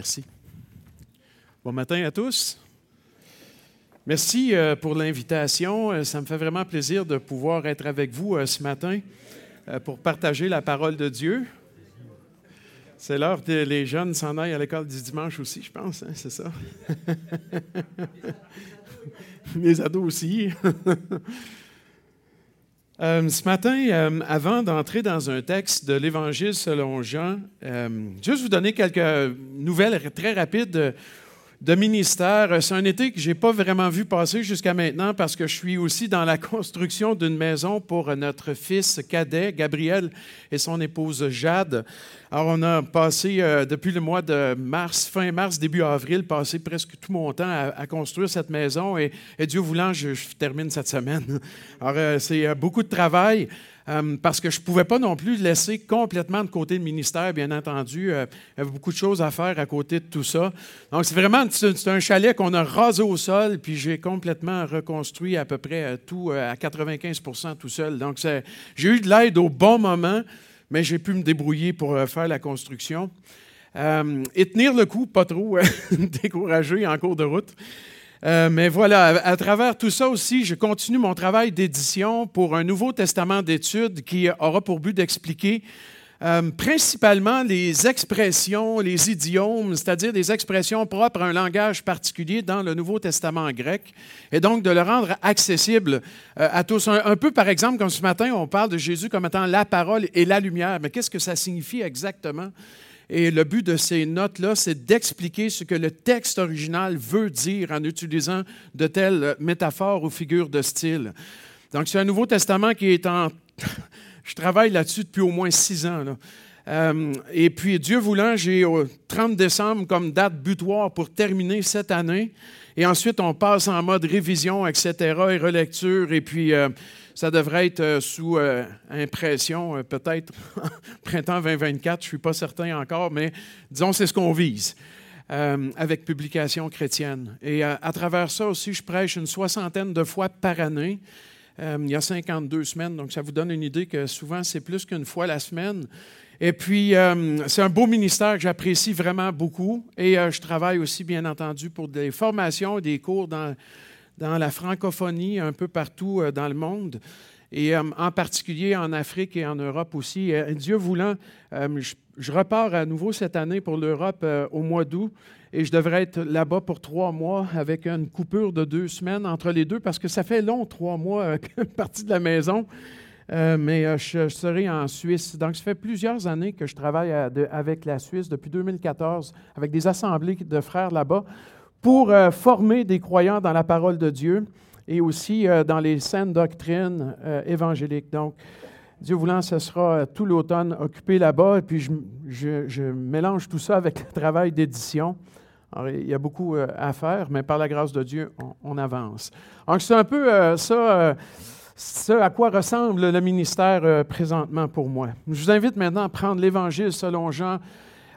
Merci. Bon matin à tous. Merci euh, pour l'invitation. Euh, ça me fait vraiment plaisir de pouvoir être avec vous euh, ce matin pour partager la parole de Dieu. C'est l'heure que les jeunes s'en aillent à l'école du dimanche aussi, je pense, hein, c'est ça? les ados aussi. Euh, ce matin, euh, avant d'entrer dans un texte de l'Évangile selon Jean, euh, juste vous donner quelques nouvelles très rapides de ministère. C'est un été que je n'ai pas vraiment vu passer jusqu'à maintenant parce que je suis aussi dans la construction d'une maison pour notre fils cadet, Gabriel, et son épouse Jade. Alors, on a passé euh, depuis le mois de mars, fin mars, début avril, passé presque tout mon temps à, construire cette maison et, Dieu voulant, je, termine cette semaine. Alors, euh, c'est euh, beaucoup de travail. Euh, parce que je ne pouvais pas non plus laisser complètement de côté le ministère, bien entendu. Euh, il y avait beaucoup de choses à faire à côté de tout ça. Donc, c'est vraiment c'est un chalet qu'on a rasé au sol, puis j'ai complètement reconstruit à peu près euh, tout à 95% tout seul. Donc, j'ai eu de l'aide au bon moment, mais j'ai pu me débrouiller pour faire la construction. et tenir le coup, pas trop découragé en cours de route. Euh, mais voilà, à, travers tout ça aussi, je continue mon travail d'édition pour un Nouveau Testament d'études qui aura pour but d'expliquer euh, principalement les expressions, les idiomes, c'est-à-dire des expressions propres à un langage particulier dans le Nouveau Testament grec, et donc de le rendre accessible euh, à tous. un, peu, par exemple, comme ce matin, on parle de Jésus comme étant la parole et la lumière, mais qu'est-ce que ça signifie exactement? Et le but de ces notes-là, c'est d'expliquer ce que le texte original veut dire en utilisant de telles métaphores ou figures de style. Donc, c'est un Nouveau Testament qui est en... Je travaille là-dessus depuis au moins six ans. Euh, et puis, Dieu voulant, j'ai au 30 décembre comme date butoir pour terminer cette année. Et ensuite, on passe en mode révision, etc., et relecture. Et puis, euh, ça devrait être euh, sous euh, impression, euh, peut-être printemps 2024, je ne suis pas certain encore, mais disons, c'est ce qu'on vise. avec publication chrétienne. Et à travers ça aussi, je prêche une soixantaine de fois par année. il y a 52 semaines, donc ça vous donne une idée que souvent c'est plus qu'une fois la semaine. Et puis, c'est un beau ministère que j'apprécie vraiment beaucoup. Et je travaille aussi, bien entendu, pour des formations, des cours dans dans la francophonie un peu partout euh, dans le monde et euh, en particulier en Afrique et en Europe aussi. Dieu voulant, euh, je, repars à nouveau cette année pour l'Europe au mois d'août et je devrais être là-bas pour trois mois avec une coupure de deux semaines entre les deux parce que ça fait long, trois mois, partie de la maison. mais je, serai en Suisse. Donc, ça fait plusieurs années que je travaille avec la Suisse depuis 2014, avec des assemblées de frères là-bas, pour euh, former des croyants dans la parole de Dieu et aussi euh, dans les saines doctrines euh, évangéliques. Donc, Dieu voulant, ce sera tout l'automne occupé là-bas, et puis je, mélange tout ça avec le travail d'édition. il y a beaucoup à faire, mais par la grâce de Dieu, on, avance. Donc, c'est un peu ça, ce à quoi ressemble le ministère présentement pour moi. Je vous invite maintenant à prendre l'Évangile selon Jean,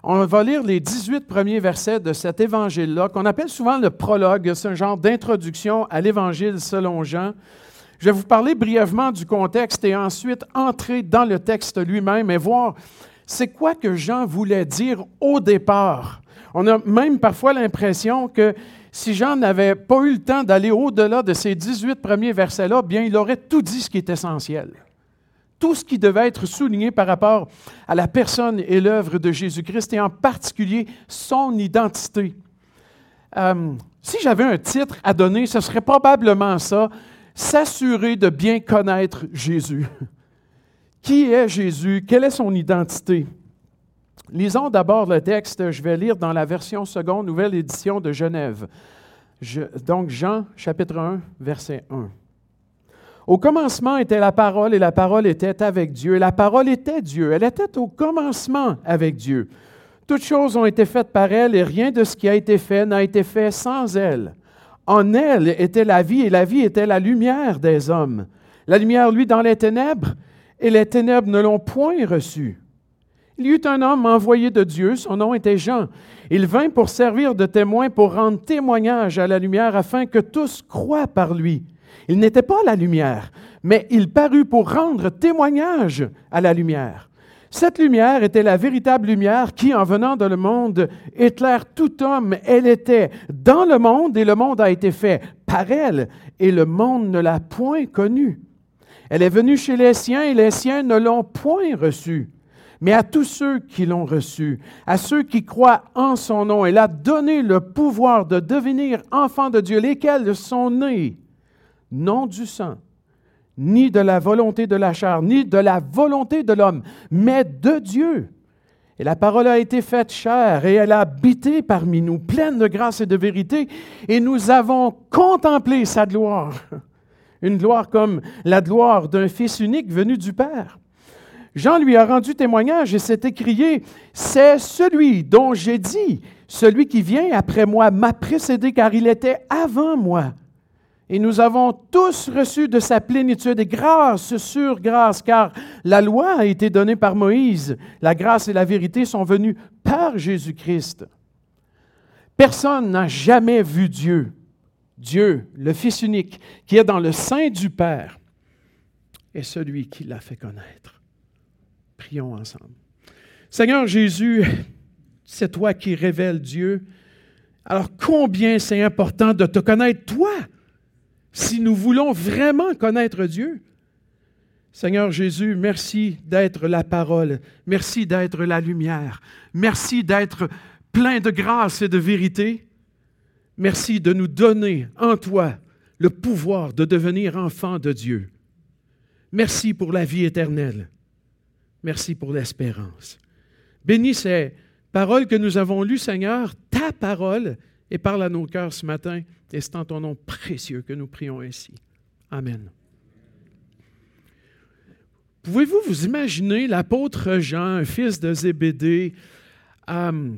on va lire les 18 premiers versets de cet évangile-là, qu'on appelle souvent le prologue. C'est un genre d'introduction à l'évangile selon Jean. Je vais vous parler brièvement du contexte et ensuite entrer dans le texte lui-même et voir c'est quoi que Jean voulait dire au départ. On a même parfois l'impression que si Jean n'avait pas eu le temps d'aller au-delà de ces 18 premiers versets-là, bien, il aurait tout dit ce qui est essentiel tout ce qui devait être souligné par rapport à la personne et l'œuvre de Jésus-Christ et en particulier son identité. Euh, si j'avais un titre à donner, ce serait probablement ça, s'assurer de bien connaître Jésus. Qui est Jésus? Quelle est son identité? Lisons d'abord le texte, je vais lire dans la version seconde, nouvelle édition de Genève. donc Jean chapitre 1, verset 1. Au commencement était la parole et la parole était avec Dieu. Et la parole était Dieu. Elle était au commencement avec Dieu. Toutes choses ont été faites par elle et rien de ce qui a été fait n'a été fait sans elle. En elle était la vie et la vie était la lumière des hommes. La lumière, lui, dans les ténèbres et les ténèbres ne l'ont point reçue. Il y eut un homme envoyé de Dieu, son nom était Jean. Il vint pour servir de témoin, pour rendre témoignage à la lumière, afin que tous croient par lui. Il n'était pas la lumière, mais il parut pour rendre témoignage à la lumière. Cette lumière était la véritable lumière qui, en venant dans le monde, éclaire tout homme. Elle était dans le monde et le monde a été fait par elle et le monde ne l'a point connue. Elle est venue chez les siens et les siens ne l'ont point reçue. Mais à tous ceux qui l'ont reçue, à ceux qui croient en son nom, elle a donné le pouvoir de devenir enfants de Dieu, lesquels sont nés, non du sang, ni de la volonté de la chair, ni de la volonté de l'homme, mais de Dieu. Et la parole a été faite chair et elle a habité parmi nous, pleine de grâce et de vérité, et nous avons contemplé sa gloire, une gloire comme la gloire d'un Fils unique venu du Père. Jean lui a rendu témoignage et s'est écrié, C'est celui dont j'ai dit, celui qui vient après moi m'a précédé car il était avant moi. Et nous avons tous reçu de sa plénitude et grâce sur grâce, car la loi a été donnée par Moïse. La grâce et la vérité sont venues par Jésus-Christ. Personne n'a jamais vu Dieu. Dieu, le Fils unique, qui est dans le sein du Père, est celui qui l'a fait connaître. Prions ensemble. Seigneur Jésus, c'est toi qui révèles Dieu. Alors combien c'est important de te connaître, toi, si nous voulons vraiment connaître Dieu. Seigneur Jésus, merci d'être la parole, merci d'être la lumière, merci d'être plein de grâce et de vérité. Merci de nous donner en toi le pouvoir de devenir enfant de Dieu. Merci pour la vie éternelle. Merci pour l'espérance. Bénis ces paroles que nous avons lues, Seigneur, ta parole, et parle à nos cœurs ce matin. Et c'est en ton nom précieux que nous prions ainsi. Amen. Pouvez-vous vous imaginer l'apôtre Jean, fils de Zébédée, euh,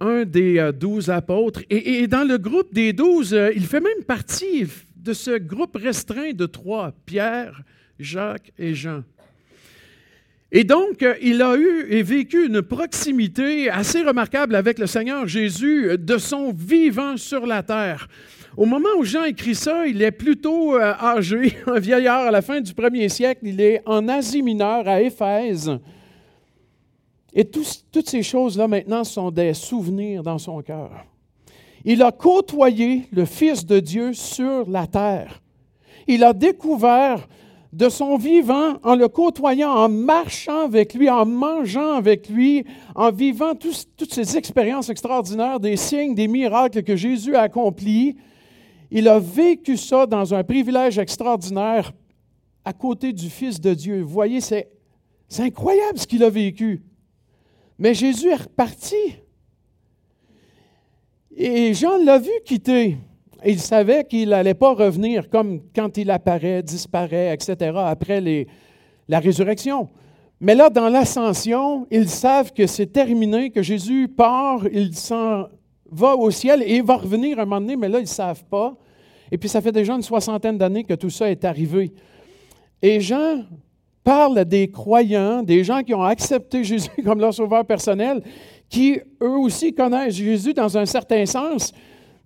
un des euh, douze apôtres, et, dans le groupe des douze, euh, il fait même partie de ce groupe restreint de trois, Pierre, Jacques et Jean. Et donc, il a eu et vécu une proximité assez remarquable avec le Seigneur Jésus de son vivant sur la terre. Au moment où Jean écrit ça, il est plutôt euh, âgé, un vieillard à la fin du premier siècle. Il est en Asie mineure, à Éphèse. Et toutes ces choses-là maintenant sont des souvenirs dans son cœur. Il a côtoyé le Fils de Dieu sur la terre. Il a découvert de son vivant en le côtoyant, en marchant avec lui, en mangeant avec lui, en vivant toutes ces expériences extraordinaires, des signes, des miracles que Jésus a accomplis. Il a vécu ça dans un privilège extraordinaire à côté du Fils de Dieu. Vous voyez, c'est, incroyable ce qu'il a vécu. Mais Jésus est reparti. Et Jean l'a vu quitter. Il savait qu'il n'allait pas revenir comme quand il apparaît, disparaît, etc., après la résurrection. Mais là, dans l'ascension, ils savent que c'est terminé, que Jésus part, il s'en va au ciel et il va revenir un moment donné, mais là, ils ne savent pas. Et puis, ça fait déjà une soixantaine d'années que tout ça est arrivé. Et Jean parle des croyants, des gens qui ont accepté Jésus comme leur sauveur personnel, qui eux aussi connaissent Jésus dans un certain sens.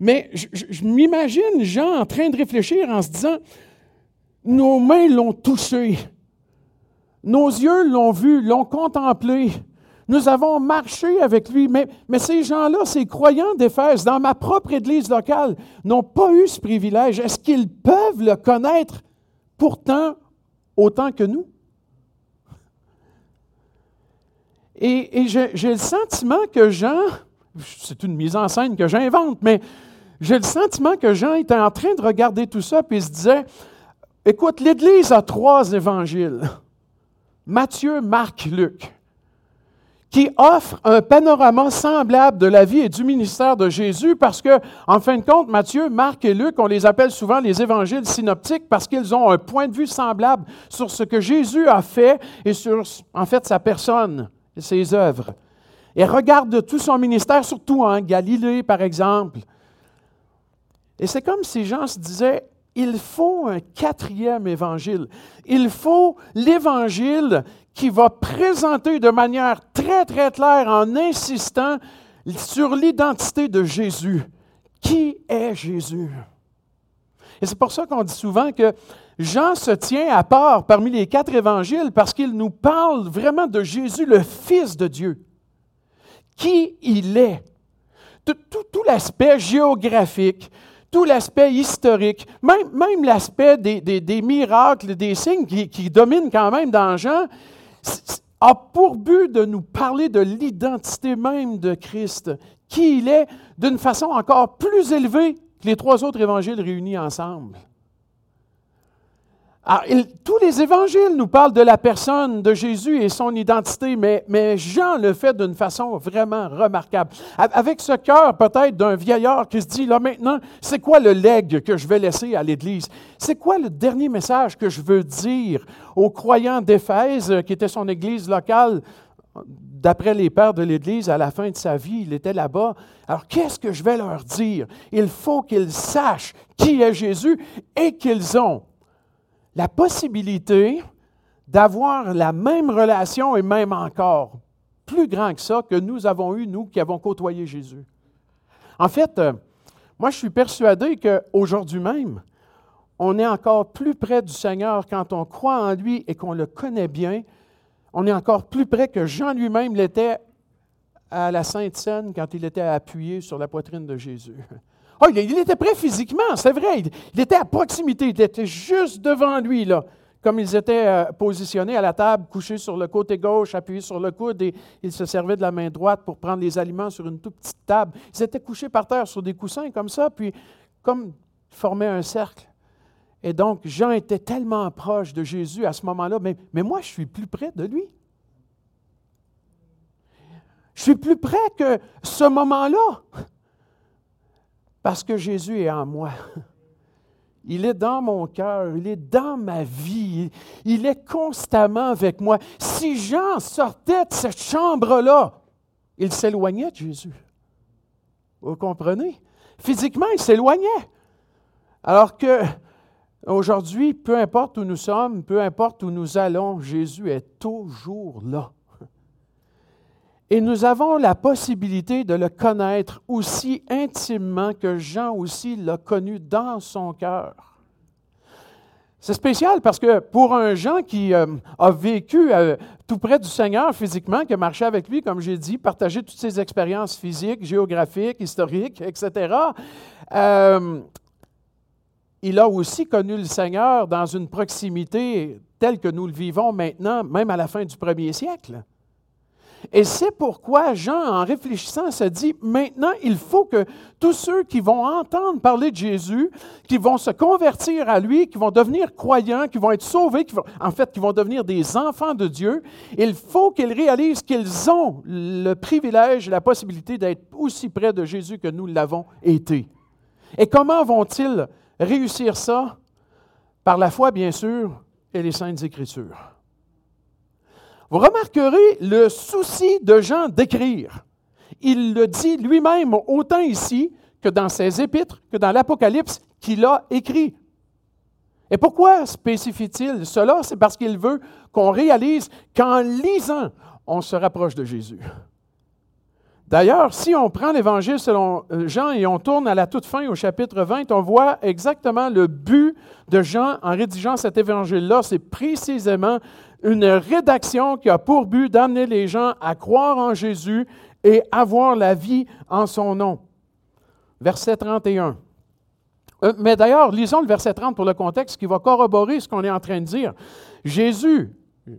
Mais je, m'imagine Jean en train de réfléchir en se disant, nos mains l'ont touché, nos yeux l'ont vu, l'ont contemplé, nous avons marché avec lui, mais, mais ces gens-là, ces croyants d'Éphèse, dans ma propre église locale, n'ont pas eu ce privilège. Est-ce qu'ils peuvent le connaître pourtant autant que nous? Et, j'ai le sentiment que Jean, c'est une mise en scène que j'invente, mais j'ai le sentiment que Jean était en train de regarder tout ça et se disait, écoute, l'Église a trois évangiles, Matthieu, Marc, Luc qui offre un panorama semblable de la vie et du ministère de Jésus parce que, en fin de compte, Matthieu, Marc et Luc, on les appelle souvent les évangiles synoptiques parce qu'ils ont un point de vue semblable sur ce que Jésus a fait et sur, en fait, sa personne et ses œuvres. Et regarde tout son ministère, surtout en Galilée, par exemple. Et c'est comme si Jean se disait, il faut un quatrième évangile. Il faut l'évangile qui va présenter de manière très, très claire en insistant sur l'identité de Jésus. Qui est Jésus? Et c'est pour ça qu'on dit souvent que Jean se tient à part parmi les quatre évangiles parce qu'il nous parle vraiment de Jésus, le Fils de Dieu. Qui il est. Tout, l'aspect géographique, tout l'aspect historique, même, l'aspect des, miracles, des signes qui, qui, dominent quand même dans Jean, a pour but de nous parler de l'identité même de Christ, qui il est, d'une façon encore plus élevée que les trois autres évangiles réunis ensemble. Ah, tous les évangiles nous parlent de la personne de Jésus et son identité, mais, mais Jean le fait d'une façon vraiment remarquable. Avec ce cœur peut-être d'un vieillard qui se dit, là maintenant, c'est quoi le legs que je vais laisser à l'Église? C'est quoi le dernier message que je veux dire aux croyants d'Éphèse, qui était son Église locale? D'après les pères de l'Église, à la fin de sa vie, il était là-bas. Alors, qu'est-ce que je vais leur dire? Il faut qu'ils sachent qui est Jésus et qu'ils ont la possibilité d'avoir la même relation et même encore plus grand que ça que nous avons eu, nous qui avons côtoyé Jésus. En fait, euh, moi je suis persuadé qu'aujourd'hui même, on est encore plus près du Seigneur quand on croit en lui et qu'on le connaît bien. On est encore plus près que Jean lui-même l'était à la Sainte Seine quand il était appuyé sur la poitrine de Jésus. Oh, il, était prêt physiquement, c'est vrai. Il, était à proximité, il était juste devant lui, là. Comme ils étaient euh, positionnés à la table, couchés sur le côté gauche, appuyés sur le coude, et ils se servaient de la main droite pour prendre les aliments sur une toute petite table. Ils étaient couchés par terre sur des coussins comme ça, puis comme formaient un cercle. Et donc, Jean était tellement proche de Jésus à ce moment-là, mais moi, je suis plus près de lui. Je suis plus près que ce moment-là. Parce que Jésus est en moi. Il est dans mon cœur, il est dans ma vie, il est constamment avec moi. Si Jean sortait de cette chambre-là, il s'éloignait de Jésus. Vous comprenez? Physiquement, il s'éloignait. Alors que aujourd'hui, peu importe où nous sommes, peu importe où nous allons, Jésus est toujours là. Et nous avons la possibilité de le connaître aussi intimement que Jean aussi l'a connu dans son cœur. C'est spécial parce que pour un Jean qui euh, a vécu euh, tout près du Seigneur physiquement, qui a marché avec lui, comme j'ai dit, partagé toutes ses expériences physiques, géographiques, historiques, etc., euh, il a aussi connu le Seigneur dans une proximité telle que nous le vivons maintenant, même à la fin du premier siècle. Et c'est pourquoi Jean, en réfléchissant, se dit, maintenant, il faut que tous ceux qui vont entendre parler de Jésus, qui vont se convertir à lui, qui vont devenir croyants, qui vont être sauvés, en fait, qui vont devenir des enfants de Dieu, il faut qu'ils réalisent qu'ils ont le privilège, la possibilité d'être aussi près de Jésus que nous l'avons été. Et comment vont-ils réussir ça? Par la foi, bien sûr, et les saintes écritures. Vous remarquerez le souci de Jean d'écrire. Il le dit lui-même autant ici que dans ses épîtres, que dans l'Apocalypse qu'il a écrit. Et pourquoi spécifie-t-il cela? C'est parce qu'il veut qu'on réalise qu'en lisant, on se rapproche de Jésus. D'ailleurs, si on prend l'Évangile selon euh, Jean et on tourne à la toute fin au chapitre 20, on voit exactement le but de Jean en rédigeant cet Évangile-là. C'est précisément une rédaction qui a pour but d'amener les gens à croire en Jésus et avoir la vie en son nom. Verset 31. Euh, mais d'ailleurs, lisons le verset 30 pour le contexte qui va corroborer ce qu'on est en train de dire. Jésus,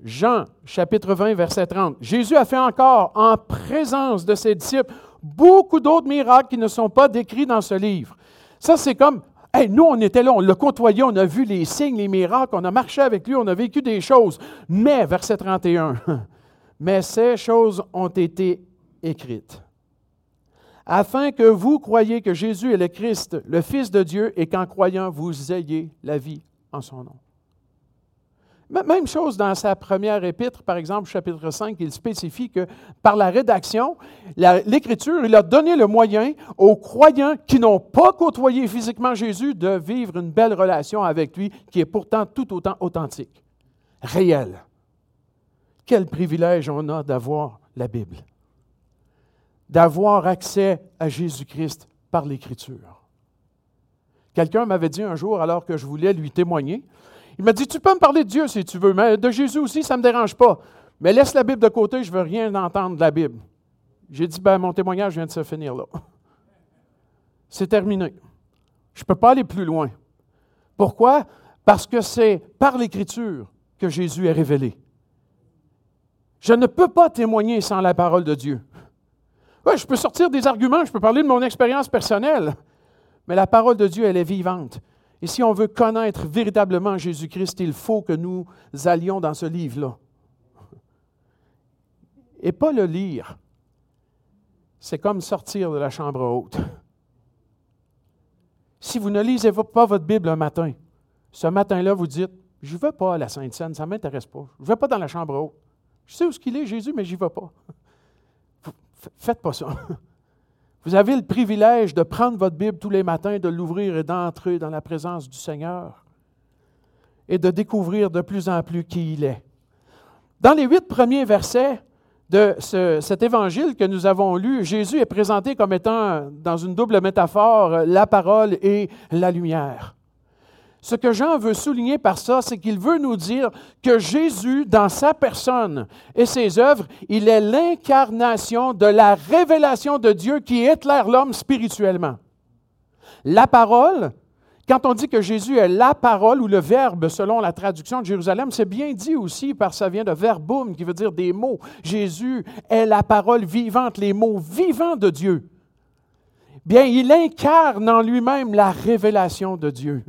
Jean chapitre 20, verset 30, Jésus a fait encore en présence de ses disciples beaucoup d'autres miracles qui ne sont pas décrits dans ce livre. Ça, c'est comme nous, on était là, on l'a côtoyé, on a vu les signes, les miracles, on a marché avec lui, on a vécu des choses. Mais, verset 31, mais ces choses ont été écrites afin que vous croyiez que Jésus est le Christ, le Fils de Dieu, et qu'en croyant, vous ayez la vie en son nom. Même chose dans sa première épître, par exemple, chapitre 5, il spécifie que par la rédaction, l'Écriture, il a donné le moyen aux croyants qui n'ont pas côtoyé physiquement Jésus de vivre une belle relation avec lui qui est pourtant tout autant authentique, réelle. Quel privilège on a d'avoir la Bible, d'avoir accès à Jésus-Christ par l'Écriture. Quelqu'un m'avait dit un jour, alors que je voulais lui témoigner, il m'a dit, tu peux me parler de Dieu si tu veux, mais de Jésus aussi, ça ne me dérange pas. Mais laisse la Bible de côté, je ne veux rien entendre de la Bible. J'ai dit, ben, mon témoignage vient de se finir là. C'est terminé. Je ne peux pas aller plus loin. Pourquoi? Parce que c'est par l'Écriture que Jésus est révélé. Je ne peux pas témoigner sans la parole de Dieu. Ouais, je peux sortir des arguments, je peux parler de mon expérience personnelle, mais la parole de Dieu, elle est vivante. Et si on veut connaître véritablement Jésus-Christ, il faut que nous allions dans ce livre-là. Et pas le lire. C'est comme sortir de la chambre haute. Si vous ne lisez pas votre Bible un matin, ce matin-là, vous dites, je ne vais pas à la Sainte Seine, ça ne m'intéresse pas. Je ne vais pas dans la chambre haute. Je sais où ce qu'il est, Jésus, mais j'y vais pas. Faites pas ça. Vous avez le privilège de prendre votre Bible tous les matins, de l'ouvrir et d'entrer dans la présence du Seigneur et de découvrir de plus en plus qui il est. Dans les huit premiers versets de cet évangile que nous avons lu, Jésus est présenté comme étant, dans une double métaphore, la parole et la lumière. Ce que Jean veut souligner par ça, c'est qu'il veut nous dire que Jésus, dans sa personne et ses œuvres, il est l'incarnation de la révélation de Dieu qui éclaire l'homme spirituellement. La parole, quand on dit que Jésus est la parole ou le verbe selon la traduction de Jérusalem, c'est bien dit aussi parce que ça vient de verbum qui veut dire des mots. Jésus est la parole vivante, les mots vivants de Dieu. Bien, il incarne en lui-même la révélation de Dieu.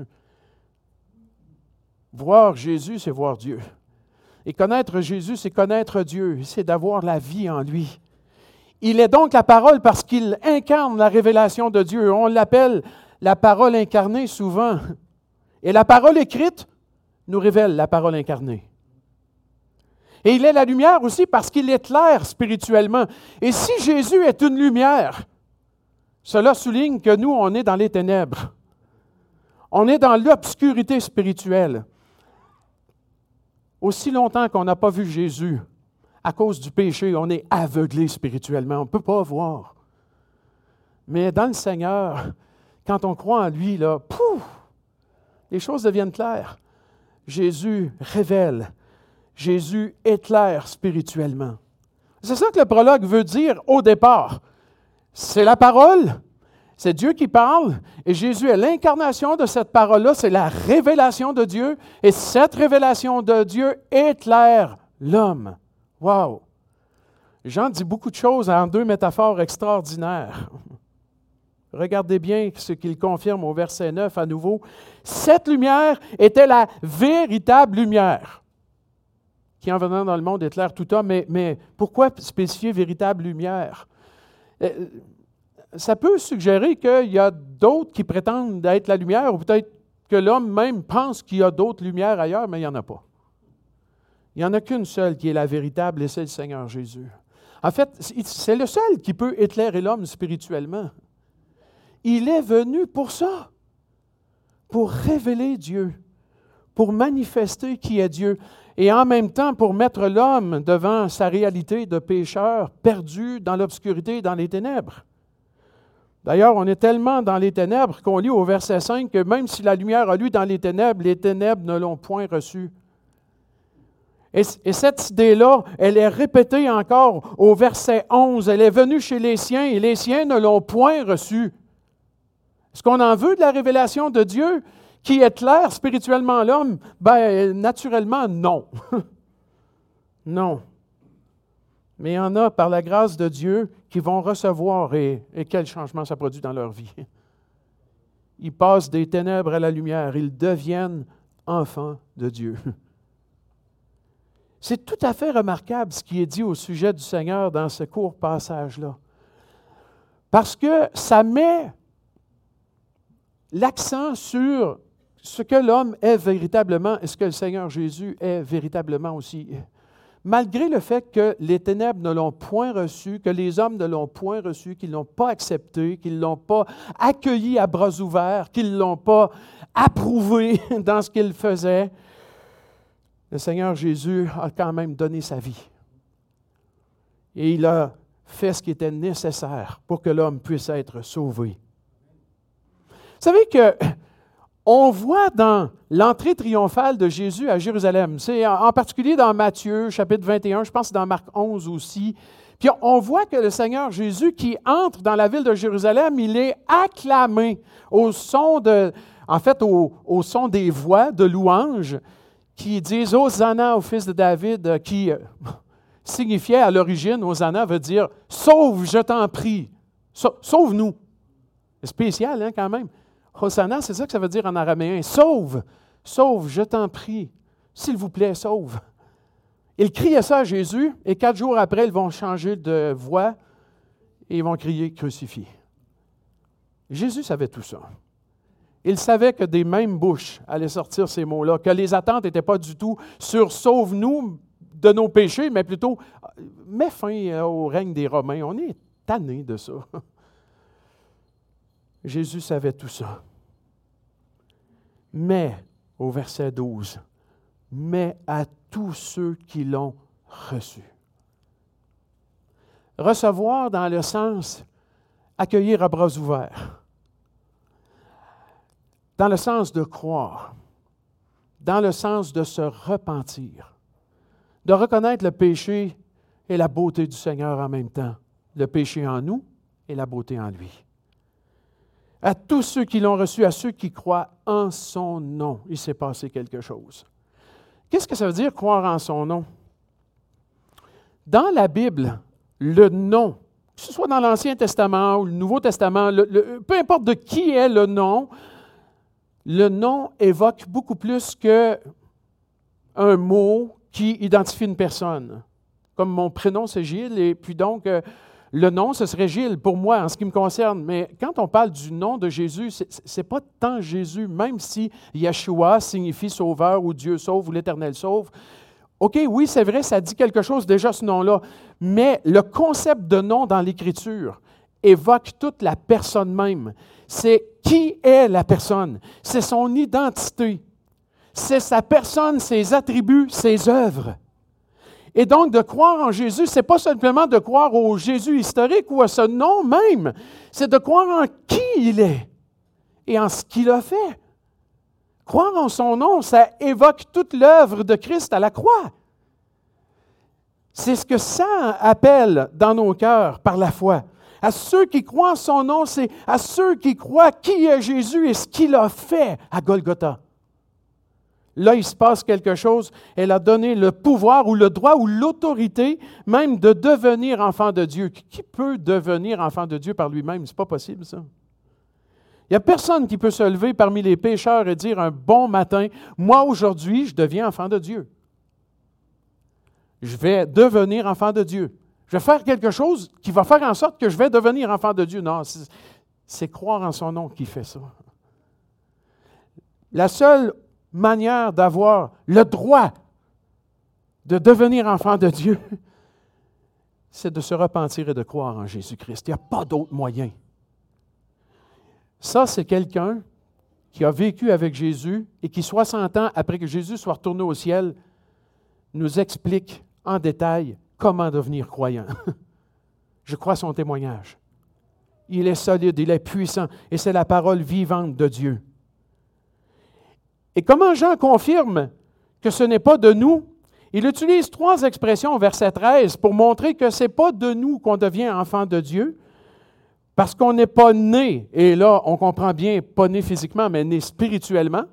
Voir Jésus, c'est voir Dieu. Et connaître Jésus, c'est connaître Dieu, c'est d'avoir la vie en lui. Il est donc la parole parce qu'il incarne la révélation de Dieu. On l'appelle la parole incarnée souvent. Et la parole écrite nous révèle la parole incarnée. Et il est la lumière aussi parce qu'il éclaire spirituellement. Et si Jésus est une lumière, cela souligne que nous, on est dans les ténèbres. On est dans l'obscurité spirituelle. Aussi longtemps qu'on n'a pas vu Jésus, à cause du péché, on est aveuglé spirituellement, on ne peut pas voir. Mais dans le Seigneur, quand on croit en lui, là, pouf, les choses deviennent claires. Jésus révèle, Jésus éclaire spirituellement. C'est ça que le prologue veut dire au départ. C'est la parole, c'est Dieu qui parle et Jésus est l'incarnation de cette parole-là, c'est la révélation de Dieu et cette révélation de Dieu éclaire l'homme. Wow! Jean dit beaucoup de choses en deux métaphores extraordinaires. Regardez bien ce qu'il confirme au verset 9 à nouveau. Cette lumière était la véritable lumière qui, en venant dans le monde, éclaire tout homme. Mais, mais pourquoi spécifier véritable lumière? Ça peut suggérer qu'il y a d'autres qui prétendent être la lumière, ou peut-être que l'homme même pense qu'il y a d'autres lumières ailleurs, mais il n'y en a pas. Il n'y en a qu'une seule qui est la véritable, et c'est le Seigneur Jésus. En fait, c'est le seul qui peut éclairer l'homme spirituellement. Il est venu pour ça, pour révéler Dieu, pour manifester qui est Dieu, et en même temps pour mettre l'homme devant sa réalité de pécheur perdu dans l'obscurité, dans les ténèbres. D'ailleurs, on est tellement dans les ténèbres qu'on lit au verset 5 que même si la lumière a lu dans les ténèbres, les ténèbres ne l'ont point reçue. Et, et, cette idée-là, elle est répétée encore au verset 11. Elle est venue chez les siens et les siens ne l'ont point reçue. Est-ce qu'on en veut de la révélation de Dieu qui éclaire spirituellement l'homme? Ben, naturellement, non. non. Mais il y en a, par la grâce de Dieu, qui vont recevoir et, quel changement ça produit dans leur vie. Ils passent des ténèbres à la lumière, ils deviennent enfants de Dieu. C'est tout à fait remarquable ce qui est dit au sujet du Seigneur dans ce court passage-là. Parce que ça met l'accent sur ce que l'homme est véritablement et ce que le Seigneur Jésus est véritablement aussi malgré le fait que les ténèbres ne l'ont point reçu, que les hommes ne l'ont point reçu, qu'ils ne l'ont pas accepté, qu'ils ne l'ont pas accueilli à bras ouverts, qu'ils ne l'ont pas approuvé dans ce qu'il faisait, le Seigneur Jésus a quand même donné sa vie. Et il a fait ce qui était nécessaire pour que l'homme puisse être sauvé. Vous savez que on voit dans l'entrée triomphale de Jésus à Jérusalem, c'est en particulier dans Matthieu chapitre 21, je pense dans Marc 11 aussi, puis on voit que le Seigneur Jésus qui entre dans la ville de Jérusalem, il est acclamé au son de, en fait, au, son des voix de louanges qui disent Hosanna au fils de David, qui euh, signifiait à l'origine, Hosanna veut dire Sauve, je t'en prie, sauve-nous. C'est spécial, hein, quand même. Hosanna, c'est ça que ça veut dire en araméen. Sauve, sauve, je t'en prie. S'il vous plaît, sauve. Ils criaient ça à Jésus et quatre jours après, ils vont changer de voix et ils vont crier crucifié. Jésus savait tout ça. Il savait que des mêmes bouches allaient sortir ces mots-là, que les attentes n'étaient pas du tout sur sauve-nous de nos péchés, mais plutôt mets fin au règne des Romains. On est tanné de ça. Jésus savait tout ça. Mais, au verset 12, mais à tous ceux qui l'ont reçu. Recevoir dans le sens accueillir à bras ouverts, dans le sens de croire, dans le sens de se repentir, de reconnaître le péché et la beauté du Seigneur en même temps, le péché en nous et la beauté en lui à tous ceux qui l'ont reçu, à ceux qui croient en son nom. Il s'est passé quelque chose. Qu'est-ce que ça veut dire croire en son nom? Dans la Bible, le nom, que ce soit dans l'Ancien Testament ou le Nouveau Testament, peu importe de qui est le nom, le nom évoque beaucoup plus que un mot qui identifie une personne. Comme mon prénom, c'est Gilles, et puis donc, euh, le nom, ce serait Gilles pour moi en ce qui me concerne, mais quand on parle du nom de Jésus, ce n'est pas tant Jésus, même si Yeshua signifie sauveur ou Dieu sauve ou l'Éternel sauve. OK, oui, c'est vrai, ça dit quelque chose déjà ce nom-là, mais le concept de nom dans l'Écriture évoque toute la personne même. C'est qui est la personne, c'est son identité, c'est sa personne, ses attributs, ses œuvres. Et donc, de croire en Jésus, ce n'est pas simplement de croire au Jésus historique ou à ce nom même, c'est de croire en qui il est et en ce qu'il a fait. Croire en son nom, ça évoque toute l'œuvre de Christ à la croix. C'est ce que ça appelle dans nos cœurs par la foi. À ceux qui croient en son nom, c'est à ceux qui croient qui est Jésus et ce qu'il a fait à Golgotha. Là, il se passe quelque chose. Elle a donné le pouvoir ou le droit ou l'autorité même de devenir enfant de Dieu. Qui peut devenir enfant de Dieu par lui-même? Ce n'est pas possible, ça. Il n'y a personne qui peut se lever parmi les pécheurs et dire un bon matin, moi aujourd'hui, je deviens enfant de Dieu. Je vais devenir enfant de Dieu. Je vais faire quelque chose qui va faire en sorte que je vais devenir enfant de Dieu. Non, c'est croire en son nom qui fait ça. La seule manière d'avoir le droit de devenir enfant de Dieu, c'est de se repentir et de croire en Jésus-Christ. Il n'y a pas d'autre moyen. Ça, c'est quelqu'un qui a vécu avec Jésus et qui, 60 ans après que Jésus soit retourné au ciel, nous explique en détail comment devenir croyant. Je crois son témoignage. Il est solide, il est puissant, et c'est la parole vivante de Dieu. Et comment Jean confirme que ce n'est pas de nous? Il utilise trois expressions au verset 13 pour montrer que ce n'est pas de nous qu'on devient enfant de Dieu, parce qu'on n'est pas né, et là on comprend bien, pas né physiquement, mais né spirituellement,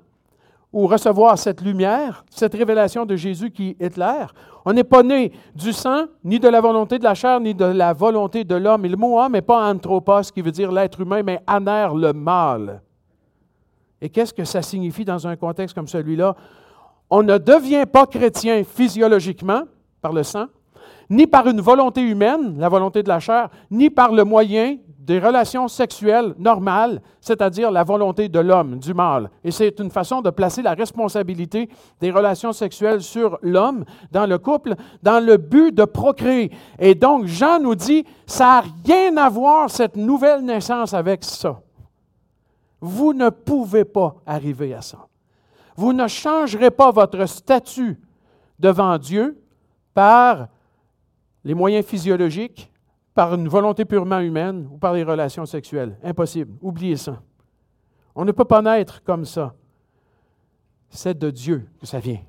ou recevoir cette lumière, cette révélation de Jésus qui est claire. On n'est pas né du sang, ni de la volonté de la chair, ni de la volonté de l'homme. Et le mot homme n'est pas anthropos, qui veut dire l'être humain, mais aner, le mâle. Et qu'est-ce que ça signifie dans un contexte comme celui-là? On ne devient pas chrétien physiologiquement par le sang, ni par une volonté humaine, la volonté de la chair, ni par le moyen des relations sexuelles normales, c'est-à-dire la volonté de l'homme, du mâle. Et c'est une façon de placer la responsabilité des relations sexuelles sur l'homme dans le couple, dans le but de procréer. Et donc, Jean nous dit, ça n'a rien à voir, cette nouvelle naissance, avec ça. Vous ne pouvez pas arriver à ça. Vous ne changerez pas votre statut devant Dieu par les moyens physiologiques, par une volonté purement humaine ou par les relations sexuelles. Impossible. Oubliez ça. On ne peut pas naître comme ça. C'est de Dieu que ça vient.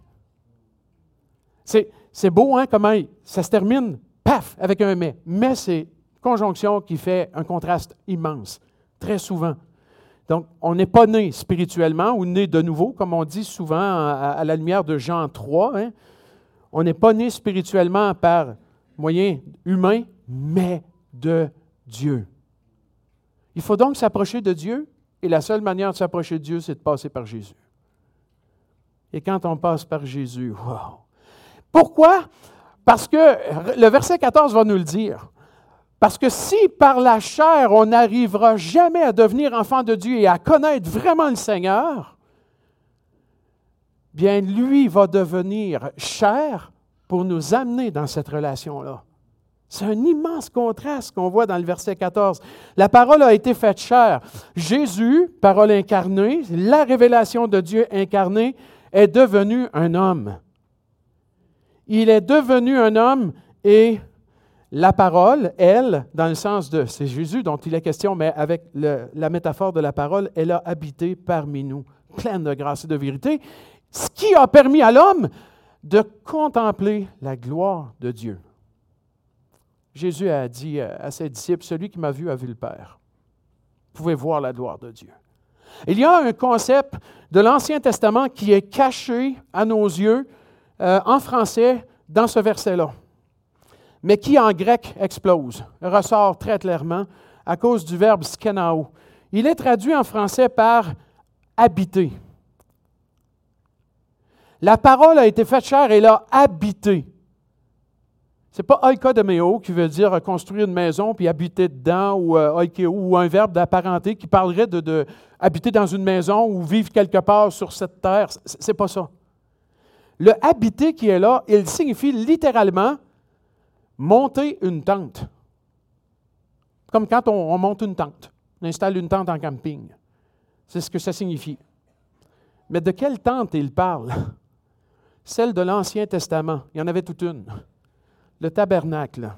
C'est beau, hein, comment ça se termine, paf, avec un mais. Mais c'est conjonction qui fait un contraste immense, très souvent. Donc, on n'est pas né spirituellement ou né de nouveau, comme on dit souvent à, la lumière de Jean 3. Hein. On n'est pas né spirituellement par moyen humain, mais de Dieu. Il faut donc s'approcher de Dieu, et la seule manière de s'approcher de Dieu, c'est de passer par Jésus. Et quand on passe par Jésus, wow! Pourquoi? Parce que le verset 14 va nous le dire. Parce que si par la chair, on n'arrivera jamais à devenir enfant de Dieu et à connaître vraiment le Seigneur, bien lui va devenir chair pour nous amener dans cette relation-là. C'est un immense contraste qu'on voit dans le verset 14. La parole a été faite chair. Jésus, parole incarnée, la révélation de Dieu incarné, est devenu un homme. Il est devenu un homme et la parole, elle, dans le sens de, c'est Jésus dont il est question, mais avec la métaphore de la parole, elle a habité parmi nous, pleine de grâce et de vérité, ce qui a permis à l'homme de contempler la gloire de Dieu. Jésus a dit à ses disciples, celui qui m'a vu a vu le Père. Vous pouvez voir la gloire de Dieu. Il y a un concept de l'Ancien Testament qui est caché à nos yeux euh, en français dans ce verset-là mais qui en grec explose, ressort très clairement à cause du verbe skenao. Il est traduit en français par habiter. La parole a été faite chair et l'a habité. Ce n'est pas oika de meo qui veut dire construire une maison puis habiter dedans ou euh, ou un verbe d'apparenté qui parlerait de, de, habiter dans une maison ou vivre quelque part sur cette terre. Ce n'est pas ça. Le habiter qui est là, il signifie littéralement monter une tente. Comme quand on, monte une tente. On installe une tente en camping. C'est ce que ça signifie. Mais de quelle tente il parle? Celle de l'Ancien Testament. Il y en avait toute une. Le tabernacle.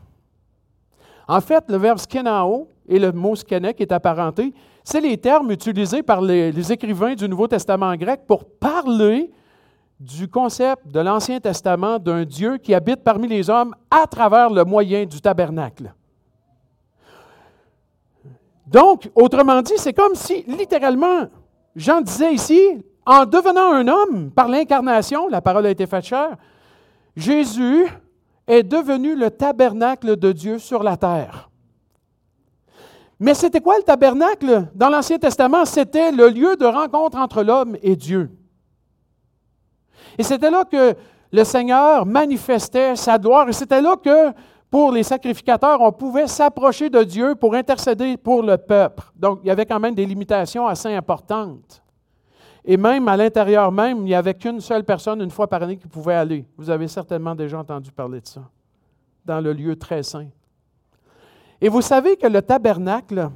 En fait, le verbe skenao et le mot skene qui est apparenté, c'est les termes utilisés par les, les, écrivains du Nouveau Testament grec pour parler du concept de l'Ancien Testament d'un Dieu qui habite parmi les hommes à travers le moyen du tabernacle. Donc, autrement dit, c'est comme si, littéralement, Jean disait ici, en devenant un homme par l'incarnation, la parole a été faite chair, Jésus est devenu le tabernacle de Dieu sur la terre. Mais c'était quoi le tabernacle? Dans l'Ancien Testament, c'était le lieu de rencontre entre l'homme et Dieu. Et c'était là que le Seigneur manifestait sa gloire. Et c'était là que, pour les sacrificateurs, on pouvait s'approcher de Dieu pour intercéder pour le peuple. Donc, il y avait quand même des limitations assez importantes. Et même à l'intérieur même, il n'y avait qu'une seule personne une fois par année qui pouvait aller. Vous avez certainement déjà entendu parler de ça, dans le lieu très saint. Et vous savez que le tabernacle,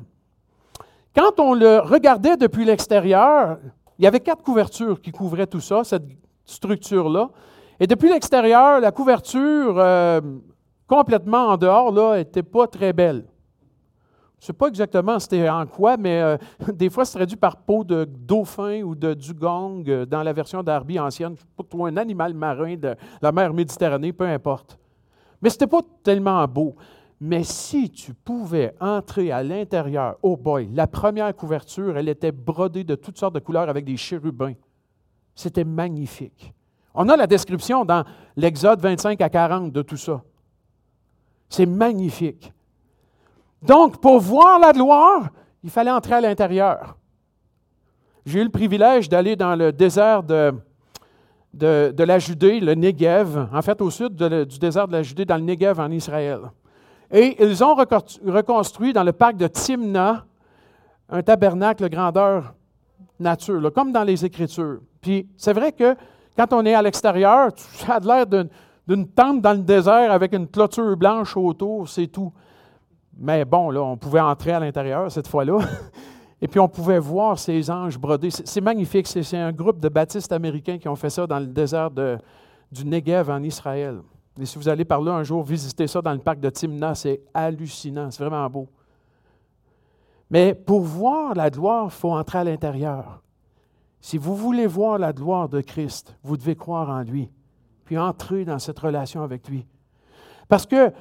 quand on le regardait depuis l'extérieur, il y avait quatre couvertures qui couvraient tout ça, structure-là. Et depuis l'extérieur, la couverture euh, complètement en dehors là n'était pas très belle. Je ne sais pas exactement c'était en quoi, mais euh, des fois, c'est traduit par peau de dauphin ou de dugong euh, dans la version d'Arby ancienne, ou un animal marin de la mer Méditerranée, peu importe. Mais ce n'était pas tellement beau. Mais si tu pouvais entrer à l'intérieur, oh boy, la première couverture, elle était brodée de toutes sortes de couleurs avec des chérubins. C'était magnifique. On a la description dans l'Exode 25 à 40 de tout ça. C'est magnifique. Donc, pour voir la gloire, il fallait entrer à l'intérieur. J'ai eu le privilège d'aller dans le désert de, la Judée, le Negev, en fait au sud du désert de la Judée, dans le Negev en Israël. Et ils ont reconstruit dans le parc de Timna un tabernacle grandeur nature, comme dans les Écritures. Puis c'est vrai que quand on est à l'extérieur, ça a l'air d'une tente dans le désert avec une clôture blanche autour, c'est tout. Mais bon, là, on pouvait entrer à l'intérieur cette fois-là. Et puis on pouvait voir ces anges brodés. C'est magnifique. C'est un groupe de baptistes américains qui ont fait ça dans le désert du Negev en Israël. Et si vous allez par là un jour visiter ça dans le parc de Timna, c'est hallucinant. C'est vraiment beau. Mais pour voir la gloire, il faut entrer à l'intérieur. Si vous voulez voir la gloire de Christ, vous devez croire en lui, puis entrer dans cette relation avec lui. Parce que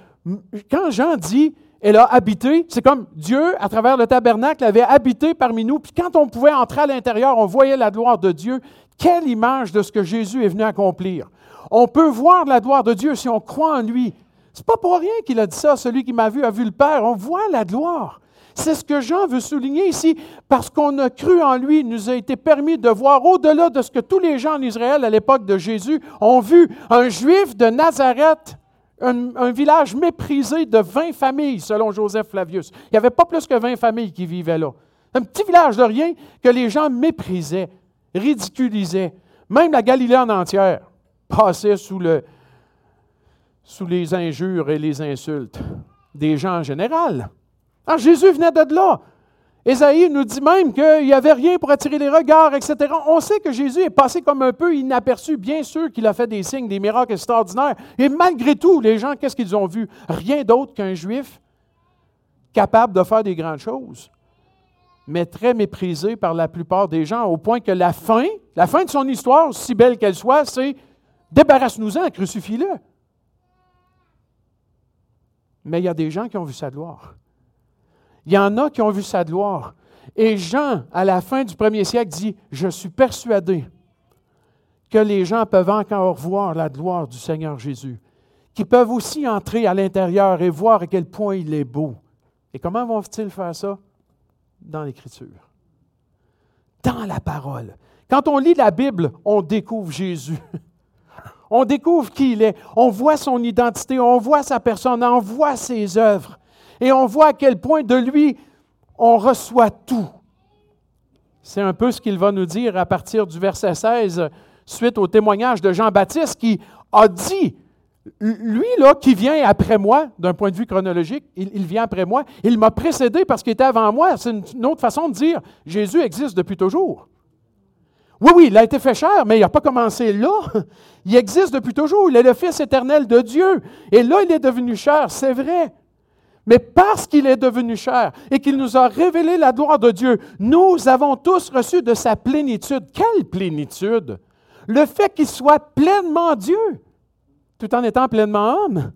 quand Jean dit, elle a habité, c'est comme Dieu, à travers le tabernacle, avait habité parmi nous, puis quand on pouvait entrer à l'intérieur, on voyait la gloire de Dieu. Quelle image de ce que Jésus est venu accomplir. On peut voir la gloire de Dieu si on croit en lui. C'est pas pour rien qu'il a dit ça, celui qui m'a vu a vu le Père. On voit la gloire. C'est ce que Jean veut souligner ici, parce qu'on a cru en lui, il nous a été permis de voir au-delà de ce que tous les gens en Israël à l'époque de Jésus ont vu. Un juif de Nazareth, un, village méprisé de 20 familles, selon Joseph Flavius. Il n'y avait pas plus que 20 familles qui vivaient là. Un petit village de rien que les gens méprisaient, ridiculisaient. Même la Galilée en entière passait sous, sous les injures et les insultes des gens en général. Alors, Jésus venait de là. Ésaïe nous dit même qu'il n'y avait rien pour attirer les regards, etc. On sait que Jésus est passé comme un peu inaperçu. Bien sûr qu'il a fait des signes, des miracles extraordinaires. Et malgré tout, les gens, qu'est-ce qu'ils ont vu? Rien d'autre qu'un juif capable de faire des grandes choses, mais très méprisé par la plupart des gens, au point que la fin, la fin de son histoire, aussi belle qu'elle soit, c'est débarrasse-nous-en, crucifie-le. Mais il y a des gens qui ont vu sa gloire. Il y en a qui ont vu sa gloire. Et Jean, à la fin du premier siècle, dit, je suis persuadé que les gens peuvent encore voir la gloire du Seigneur Jésus, qui peuvent aussi entrer à l'intérieur et voir à quel point il est beau. Et comment vont-ils faire ça? Dans l'Écriture, dans la parole. Quand on lit la Bible, on découvre Jésus. On découvre qui il est. On voit son identité, on voit sa personne, on voit ses œuvres. Et on voit à quel point de lui, on reçoit tout. C'est un peu ce qu'il va nous dire à partir du verset 16, suite au témoignage de Jean-Baptiste qui a dit, lui là, qui vient après moi, d'un point de vue chronologique, il, vient après moi, il m'a précédé parce qu'il était avant moi. C'est une autre façon de dire, Jésus existe depuis toujours. Oui, oui, il a été fait cher, mais il n'a pas commencé là. Il existe depuis toujours. Il est le Fils éternel de Dieu. Et là, il est devenu cher, c'est vrai. Mais parce qu'il est devenu cher et qu'il nous a révélé la gloire de Dieu, nous avons tous reçu de sa plénitude. Quelle plénitude? Le fait qu'il soit pleinement Dieu, tout en étant pleinement homme.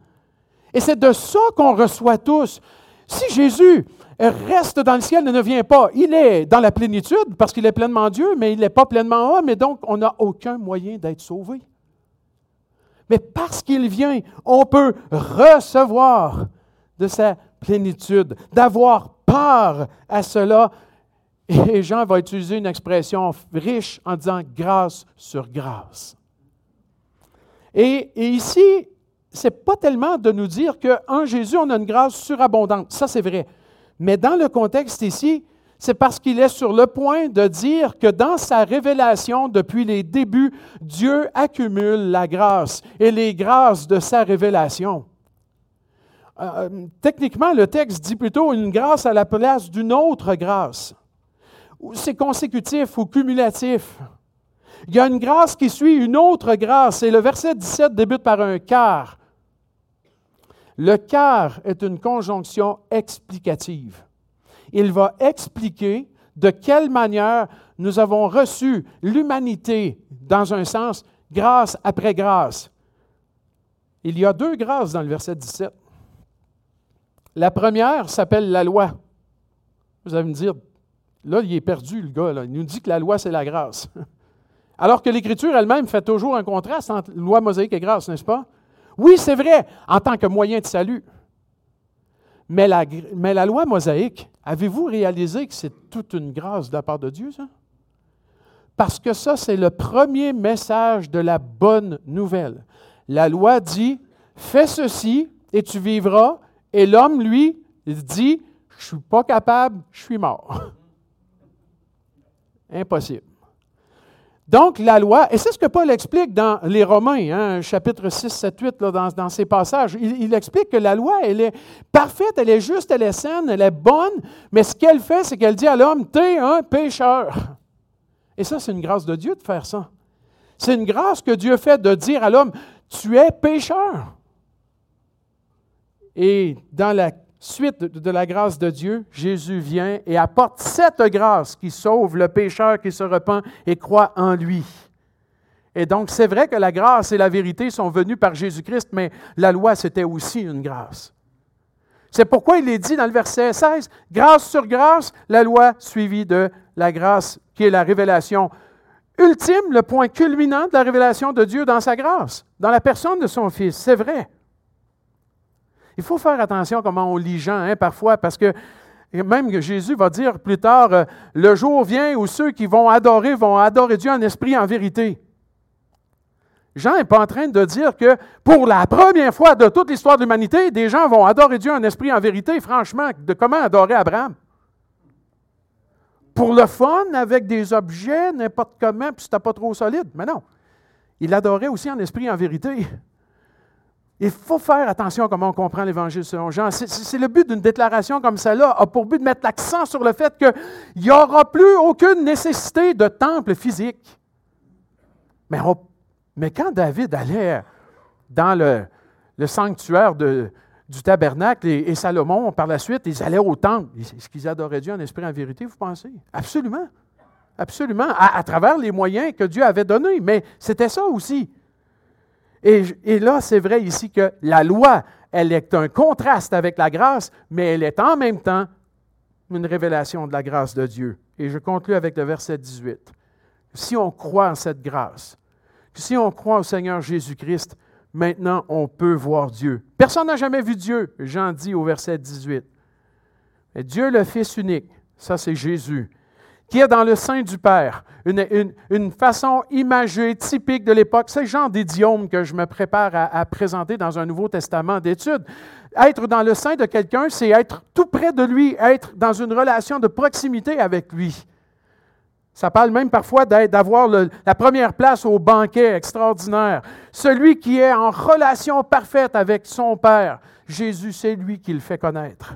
Et c'est de ça qu'on reçoit tous. Si Jésus reste dans le ciel ne vient pas, il est dans la plénitude parce qu'il est pleinement Dieu, mais il n'est pas pleinement homme et donc on n'a aucun moyen d'être sauvé. Mais parce qu'il vient, on peut recevoir de sa plénitude, d'avoir part à cela. Et Jean va utiliser une expression riche en disant grâce sur grâce. Et, ici, ce n'est pas tellement de nous dire qu'en Jésus, on a une grâce surabondante. Ça, c'est vrai. Mais dans le contexte ici, c'est parce qu'il est sur le point de dire que dans sa révélation depuis les débuts, Dieu accumule la grâce et les grâces de sa révélation. Euh, euh, techniquement, le texte dit plutôt une grâce à la place d'une autre grâce. C'est consécutif ou cumulatif. Il y a une grâce qui suit une autre grâce. Et le verset 17 débute par un quart. Le quart est une conjonction explicative. Il va expliquer de quelle manière nous avons reçu l'humanité, dans un sens, grâce après grâce. Il y a deux grâces dans le verset 17. La première s'appelle la loi. Vous allez me dire, là, il est perdu, le gars. Il nous dit que la loi, c'est la grâce. Alors que l'Écriture elle-même fait toujours un contraste entre loi mosaïque et grâce, n'est-ce pas? Oui, c'est vrai, en tant que moyen de salut. Mais la, mais la loi mosaïque, avez-vous réalisé que c'est toute une grâce de la part de Dieu, ça? Parce que ça, c'est le premier message de la bonne nouvelle. La loi dit, fais ceci et tu vivras, et l'homme, lui, dit, je ne suis pas capable, je suis mort. Impossible. Donc, la loi, et c'est ce que Paul explique dans les Romains, hein, chapitre 6, 7, 8, là, dans, dans, ces passages. Il, il, explique que la loi, elle est parfaite, elle est juste, elle est saine, elle est bonne, mais ce qu'elle fait, c'est qu'elle dit à l'homme, t'es un pécheur. Et ça, c'est une grâce de Dieu de faire ça. C'est une grâce que Dieu fait de dire à l'homme, tu es pécheur. Et dans la suite de la grâce de Dieu, Jésus vient et apporte cette grâce qui sauve le pécheur qui se repent et croit en lui. Et donc, c'est vrai que la grâce et la vérité sont venues par Jésus-Christ, mais la loi, c'était aussi une grâce. C'est pourquoi il est dit dans le verset 16, grâce sur grâce, la loi suivie de la grâce qui est la révélation ultime, le point culminant de la révélation de Dieu dans sa grâce, dans la personne de son Fils. C'est vrai. Il faut faire attention comment on lit Jean, hein, parfois, parce que même Jésus va dire plus tard, euh, le jour vient où ceux qui vont adorer vont adorer Dieu en esprit en vérité. Jean n'est pas en train de dire que pour la première fois de toute l'histoire de l'humanité, des gens vont adorer Dieu en esprit en vérité. Franchement, de comment adorer Abraham? Pour le fun, avec des objets, n'importe comment, puis c'était pas trop solide. Mais non. Il adorait aussi en esprit en vérité. Il faut faire attention à comment on comprend l'Évangile selon Jean. C'est le but d'une déclaration comme celle-là, a pour but de mettre l'accent sur le fait qu'il n'y aura plus aucune nécessité de temple physique. Mais, quand David allait dans le, sanctuaire du tabernacle et, Salomon, par la suite, ils allaient au temple, est-ce qu'ils adoraient Dieu en esprit en vérité, vous pensez? Absolument. Absolument. à travers les moyens que Dieu avait donnés. Mais c'était ça aussi. Et, là, c'est vrai ici que la loi, elle est un contraste avec la grâce, mais elle est en même temps une révélation de la grâce de Dieu. Et je conclue avec le verset 18. Si on croit en cette grâce, si on croit au Seigneur Jésus-Christ, maintenant on peut voir Dieu. Personne n'a jamais vu Dieu, Jean dit au verset 18. Mais Dieu le Fils unique, ça c'est Jésus, qui est dans le sein du Père. Une, façon imagée, typique de l'époque. C'est le genre d'idiome que je me prépare à, présenter dans un Nouveau Testament d'études. Être dans le sein de quelqu'un, c'est être tout près de lui, être dans une relation de proximité avec lui. Ça parle même parfois d'avoir la première place au banquet extraordinaire. Celui qui est en relation parfaite avec son Père, Jésus, c'est lui qui le fait connaître.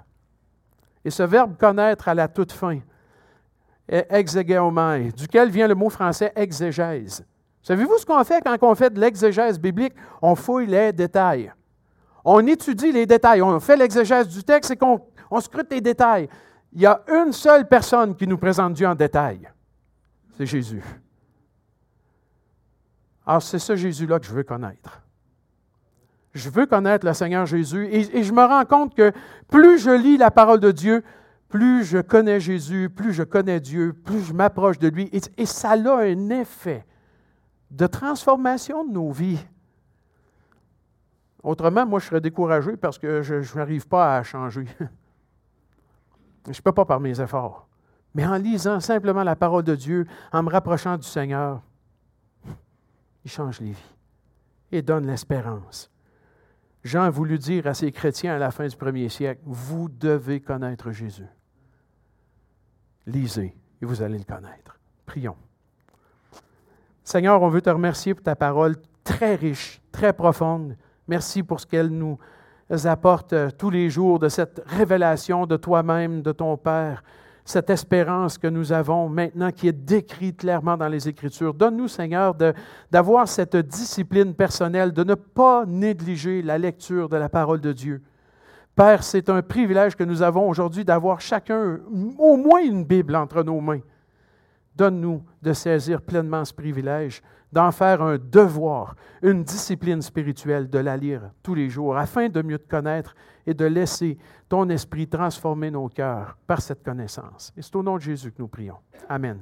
Et ce verbe connaître à la toute fin, exegeomai, duquel vient le mot français exégèse. Savez-vous ce qu'on fait quand on fait de l'exégèse biblique? On fouille les détails. On étudie les détails. On fait l'exégèse du texte et qu'on on scrute les détails. Il y a une seule personne qui nous présente Dieu en détail. C'est Jésus. Alors, c'est ce Jésus-là que je veux connaître. Je veux connaître le Seigneur Jésus et, je me rends compte que plus je lis la parole de Dieu, plus je connais Jésus, plus je connais Dieu, plus je m'approche de lui. Et, ça a un effet de transformation de nos vies. Autrement, moi, je serais découragé parce que je n'arrive pas à changer. je ne peux pas par mes efforts. Mais en lisant simplement la parole de Dieu, en me rapprochant du Seigneur, il change les vies et donne l'espérance. Jean a voulu dire à ses chrétiens à la fin du premier siècle, vous devez connaître Jésus lisez et vous allez le connaître. Prions. Seigneur, on veut te remercier pour ta parole très riche, très profonde. Merci pour ce qu'elle nous apporte tous les jours de cette révélation de toi-même, de ton Père, cette espérance que nous avons maintenant qui est décrite clairement dans les Écritures. Donne-nous, Seigneur, d'avoir cette discipline personnelle, de ne pas négliger la lecture de la parole de Dieu Père, c'est un privilège que nous avons aujourd'hui d'avoir chacun au moins une Bible entre nos mains. Donne-nous de saisir pleinement ce privilège, d'en faire un devoir, une discipline spirituelle, de la lire tous les jours, afin de mieux te connaître et de laisser ton esprit transformer nos cœurs par cette connaissance. Et c'est au nom de Jésus que nous prions. Amen.